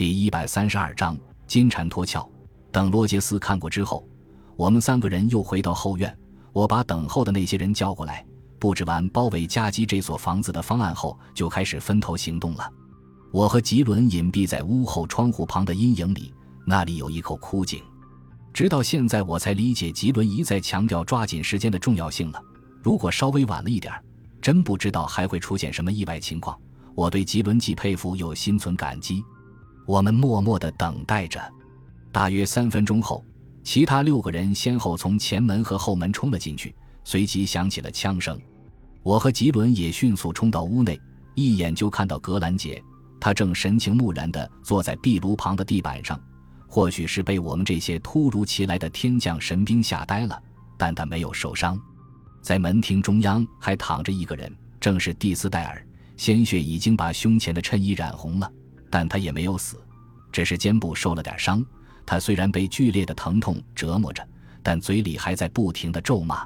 第一百三十二章金蝉脱壳。等罗杰斯看过之后，我们三个人又回到后院。我把等候的那些人叫过来，布置完包围夹击这所房子的方案后，就开始分头行动了。我和吉伦隐蔽在屋后窗户旁的阴影里，那里有一口枯井。直到现在，我才理解吉伦一再强调抓紧时间的重要性了。如果稍微晚了一点，真不知道还会出现什么意外情况。我对吉伦既佩服又心存感激。我们默默地等待着。大约三分钟后，其他六个人先后从前门和后门冲了进去，随即响起了枪声。我和吉伦也迅速冲到屋内，一眼就看到格兰杰。他正神情木然地坐在壁炉旁的地板上，或许是被我们这些突如其来的天降神兵吓呆了，但他没有受伤。在门厅中央还躺着一个人，正是蒂斯戴尔，鲜血已经把胸前的衬衣染红了，但他也没有死，只是肩部受了点伤。他虽然被剧烈的疼痛折磨着，但嘴里还在不停地咒骂。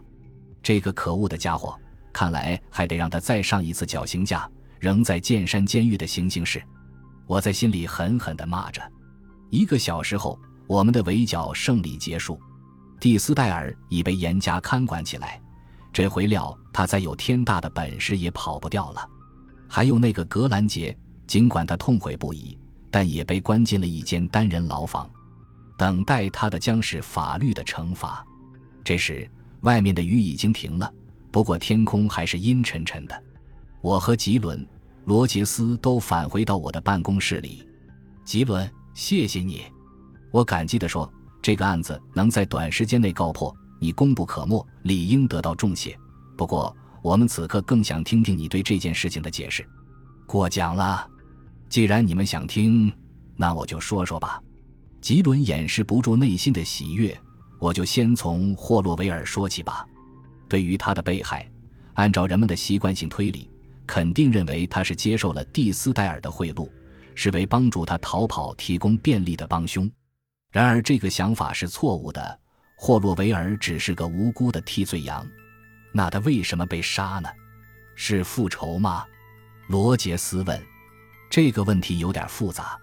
这个可恶的家伙，看来还得让他再上一次绞刑架。仍在剑山监狱的行刑室，我在心里狠狠地骂着。一个小时后，我们的围剿胜利结束，蒂斯戴尔已被严加看管起来。这回料他再有天大的本事也跑不掉了。还有那个格兰杰，尽管他痛悔不已，但也被关进了一间单人牢房，等待他的将是法律的惩罚。这时，外面的雨已经停了，不过天空还是阴沉沉的。我和吉伦。罗杰斯都返回到我的办公室里。吉伦，谢谢你，我感激地说：“这个案子能在短时间内告破，你功不可没，理应得到重谢。不过，我们此刻更想听听你对这件事情的解释。”过奖了，既然你们想听，那我就说说吧。吉伦掩饰不住内心的喜悦，我就先从霍洛维尔说起吧。对于他的被害，按照人们的习惯性推理。肯定认为他是接受了蒂斯戴尔的贿赂，是为帮助他逃跑提供便利的帮凶。然而，这个想法是错误的。霍洛维尔只是个无辜的替罪羊，那他为什么被杀呢？是复仇吗？罗杰斯问。这个问题有点复杂。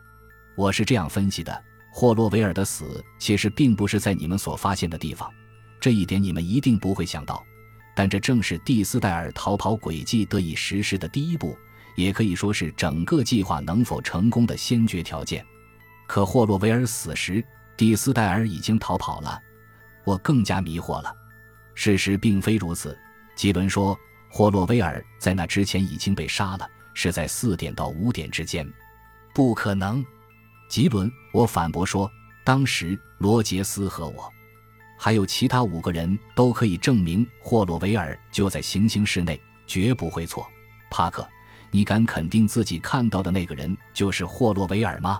我是这样分析的：霍洛维尔的死其实并不是在你们所发现的地方，这一点你们一定不会想到。但这正是蒂斯戴尔逃跑轨迹得以实施的第一步，也可以说是整个计划能否成功的先决条件。可霍洛维尔死时，蒂斯戴尔已经逃跑了，我更加迷惑了。事实并非如此。吉伦说，霍洛维尔在那之前已经被杀了，是在四点到五点之间。不可能，吉伦，我反驳说，当时罗杰斯和我。还有其他五个人都可以证明霍洛维尔就在行刑室内，绝不会错。帕克，你敢肯定自己看到的那个人就是霍洛维尔吗？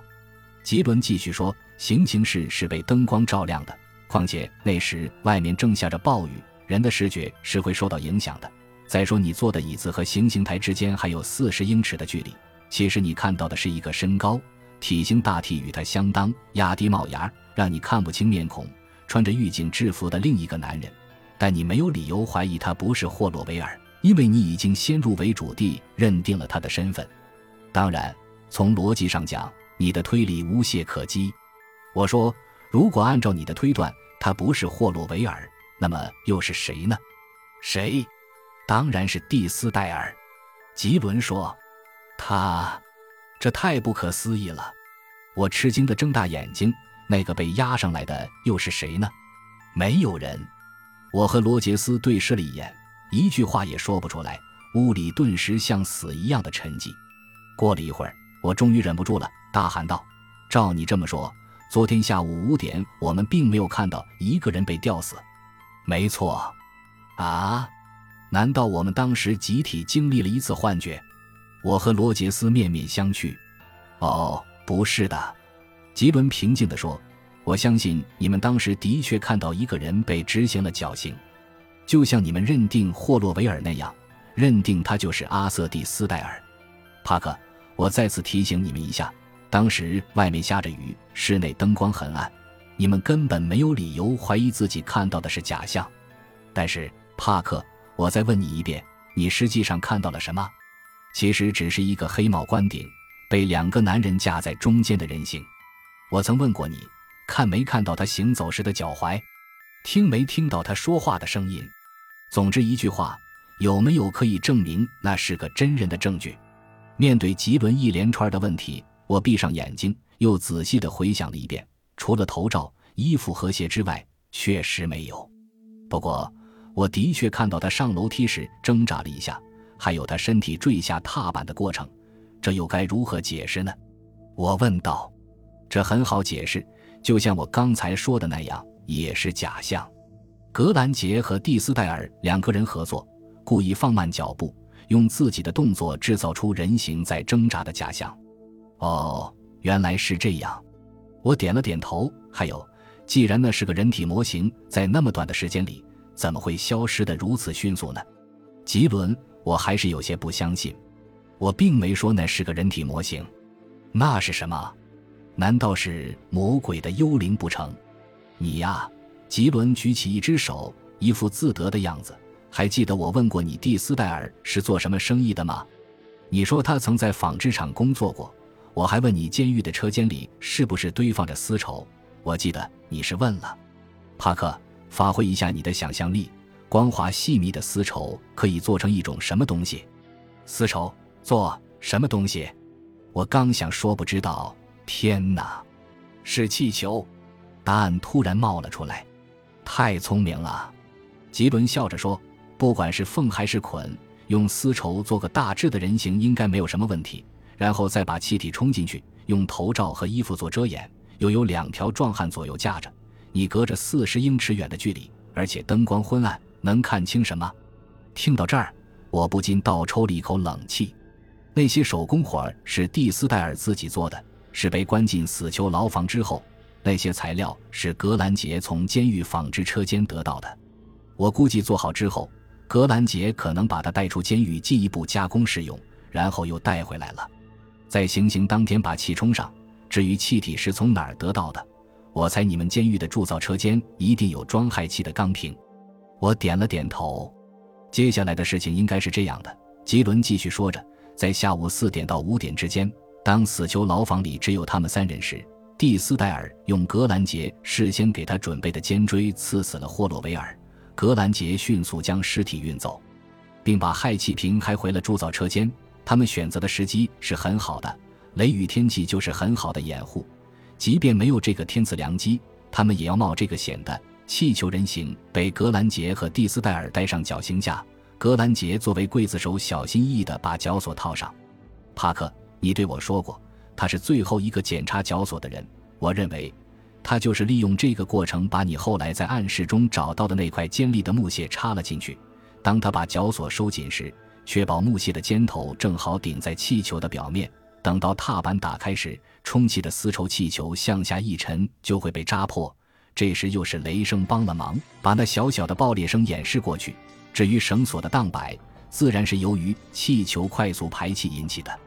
吉伦继续说：“行刑室是被灯光照亮的，况且那时外面正下着暴雨，人的视觉是会受到影响的。再说，你坐的椅子和行刑台之间还有四十英尺的距离，其实你看到的是一个身高、体型大体与他相当、压低帽檐，让你看不清面孔。”穿着狱警制服的另一个男人，但你没有理由怀疑他不是霍洛维尔，因为你已经先入为主地认定了他的身份。当然，从逻辑上讲，你的推理无懈可击。我说，如果按照你的推断，他不是霍洛维尔，那么又是谁呢？谁？当然是蒂斯戴尔。吉伦说：“他，这太不可思议了。”我吃惊地睁大眼睛。那个被押上来的又是谁呢？没有人。我和罗杰斯对视了一眼，一句话也说不出来。屋里顿时像死一样的沉寂。过了一会儿，我终于忍不住了，大喊道：“照你这么说，昨天下午五点，我们并没有看到一个人被吊死。”没错。啊？难道我们当时集体经历了一次幻觉？我和罗杰斯面面相觑。哦，不是的。吉伦平静地说：“我相信你们当时的确看到一个人被执行了绞刑，就像你们认定霍洛维尔那样，认定他就是阿瑟·蒂斯戴尔。帕克，我再次提醒你们一下，当时外面下着雨，室内灯光很暗，你们根本没有理由怀疑自己看到的是假象。但是，帕克，我再问你一遍，你实际上看到了什么？其实只是一个黑帽冠顶。”被两个男人架在中间的人形。我曾问过你，看没看到他行走时的脚踝，听没听到他说话的声音？总之一句话，有没有可以证明那是个真人的证据？面对吉伦一连串的问题，我闭上眼睛，又仔细地回想了一遍。除了头罩、衣服和鞋之外，确实没有。不过，我的确看到他上楼梯时挣扎了一下，还有他身体坠下踏板的过程。这又该如何解释呢？我问道。这很好解释，就像我刚才说的那样，也是假象。格兰杰和蒂斯戴尔两个人合作，故意放慢脚步，用自己的动作制造出人形在挣扎的假象。哦，原来是这样。我点了点头。还有，既然那是个人体模型，在那么短的时间里，怎么会消失得如此迅速呢？吉伦，我还是有些不相信。我并没说那是个人体模型，那是什么？难道是魔鬼的幽灵不成？你呀，吉伦举起一只手，一副自得的样子。还记得我问过你蒂斯戴尔是做什么生意的吗？你说他曾在纺织厂工作过。我还问你监狱的车间里是不是堆放着丝绸。我记得你是问了。帕克，发挥一下你的想象力，光滑细密的丝绸可以做成一种什么东西？丝绸做什么东西？我刚想说不知道。天哪，是气球！答案突然冒了出来。太聪明了，吉伦笑着说：“不管是缝还是捆，用丝绸做个大致的人形应该没有什么问题。然后再把气体冲进去，用头罩和衣服做遮掩，又有两条壮汉左右架着。你隔着四十英尺远的距离，而且灯光昏暗，能看清什么？”听到这儿，我不禁倒抽了一口冷气。那些手工活儿是蒂斯戴尔自己做的。是被关进死囚牢房之后，那些材料是格兰杰从监狱纺织车间得到的。我估计做好之后，格兰杰可能把它带出监狱进一步加工使用，然后又带回来了，在行刑当天把气充上。至于气体是从哪儿得到的，我猜你们监狱的铸造车间一定有装氦气的钢瓶。我点了点头。接下来的事情应该是这样的，吉伦继续说着，在下午四点到五点之间。当死囚牢房里只有他们三人时，蒂斯戴尔用格兰杰事先给他准备的尖锥刺死了霍洛维尔。格兰杰迅速将尸体运走，并把氦气瓶开回了铸造车间。他们选择的时机是很好的，雷雨天气就是很好的掩护。即便没有这个天赐良机，他们也要冒这个险的。气球人形被格兰杰和蒂斯戴尔带上绞刑架，格兰杰作为刽子手，小心翼翼地把绞索套上。帕克。你对我说过，他是最后一个检查绞索的人。我认为，他就是利用这个过程，把你后来在暗室中找到的那块尖利的木屑插了进去。当他把绞索收紧时，确保木屑的尖头正好顶在气球的表面。等到踏板打开时，充气的丝绸气球向下一沉，就会被扎破。这时又是雷声帮了忙，把那小小的爆裂声掩饰过去。至于绳索的荡摆，自然是由于气球快速排气引起的。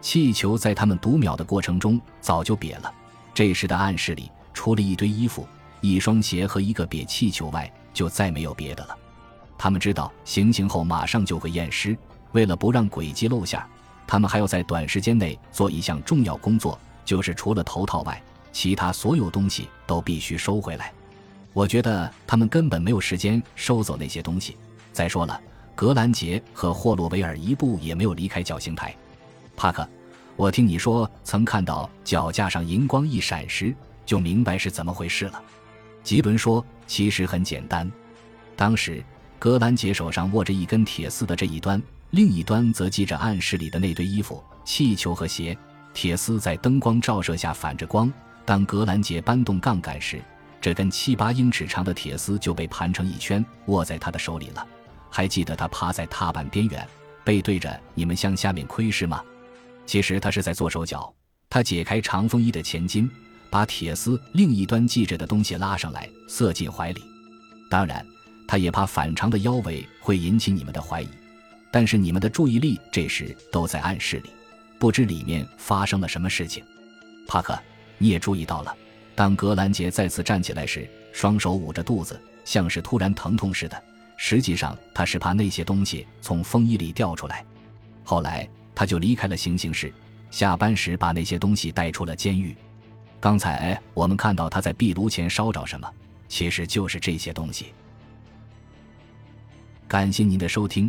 气球在他们读秒的过程中早就瘪了。这时的暗室里，除了一堆衣服、一双鞋和一个瘪气球外，就再没有别的了。他们知道行刑后马上就会验尸，为了不让诡计露馅，他们还要在短时间内做一项重要工作，就是除了头套外，其他所有东西都必须收回来。我觉得他们根本没有时间收走那些东西。再说了，格兰杰和霍洛维尔一步也没有离开绞刑台。帕克，我听你说曾看到脚架上银光一闪时，就明白是怎么回事了。吉伦说：“其实很简单，当时格兰杰手上握着一根铁丝的这一端，另一端则系着暗室里的那堆衣服、气球和鞋。铁丝在灯光照射下反着光。当格兰杰搬动杠杆时，这根七八英尺长的铁丝就被盘成一圈，握在他的手里了。还记得他趴在踏板边缘，背对着你们向下面窥视吗？”其实他是在做手脚，他解开长风衣的前襟，把铁丝另一端系着的东西拉上来，塞进怀里。当然，他也怕反常的腰围会引起你们的怀疑。但是你们的注意力这时都在暗室里，不知里面发生了什么事情。帕克，你也注意到了，当格兰杰再次站起来时，双手捂着肚子，像是突然疼痛似的。实际上，他是怕那些东西从风衣里掉出来。后来，他就离开了行刑室，下班时把那些东西带出了监狱。刚才我们看到他在壁炉前烧着什么，其实就是这些东西。感谢您的收听。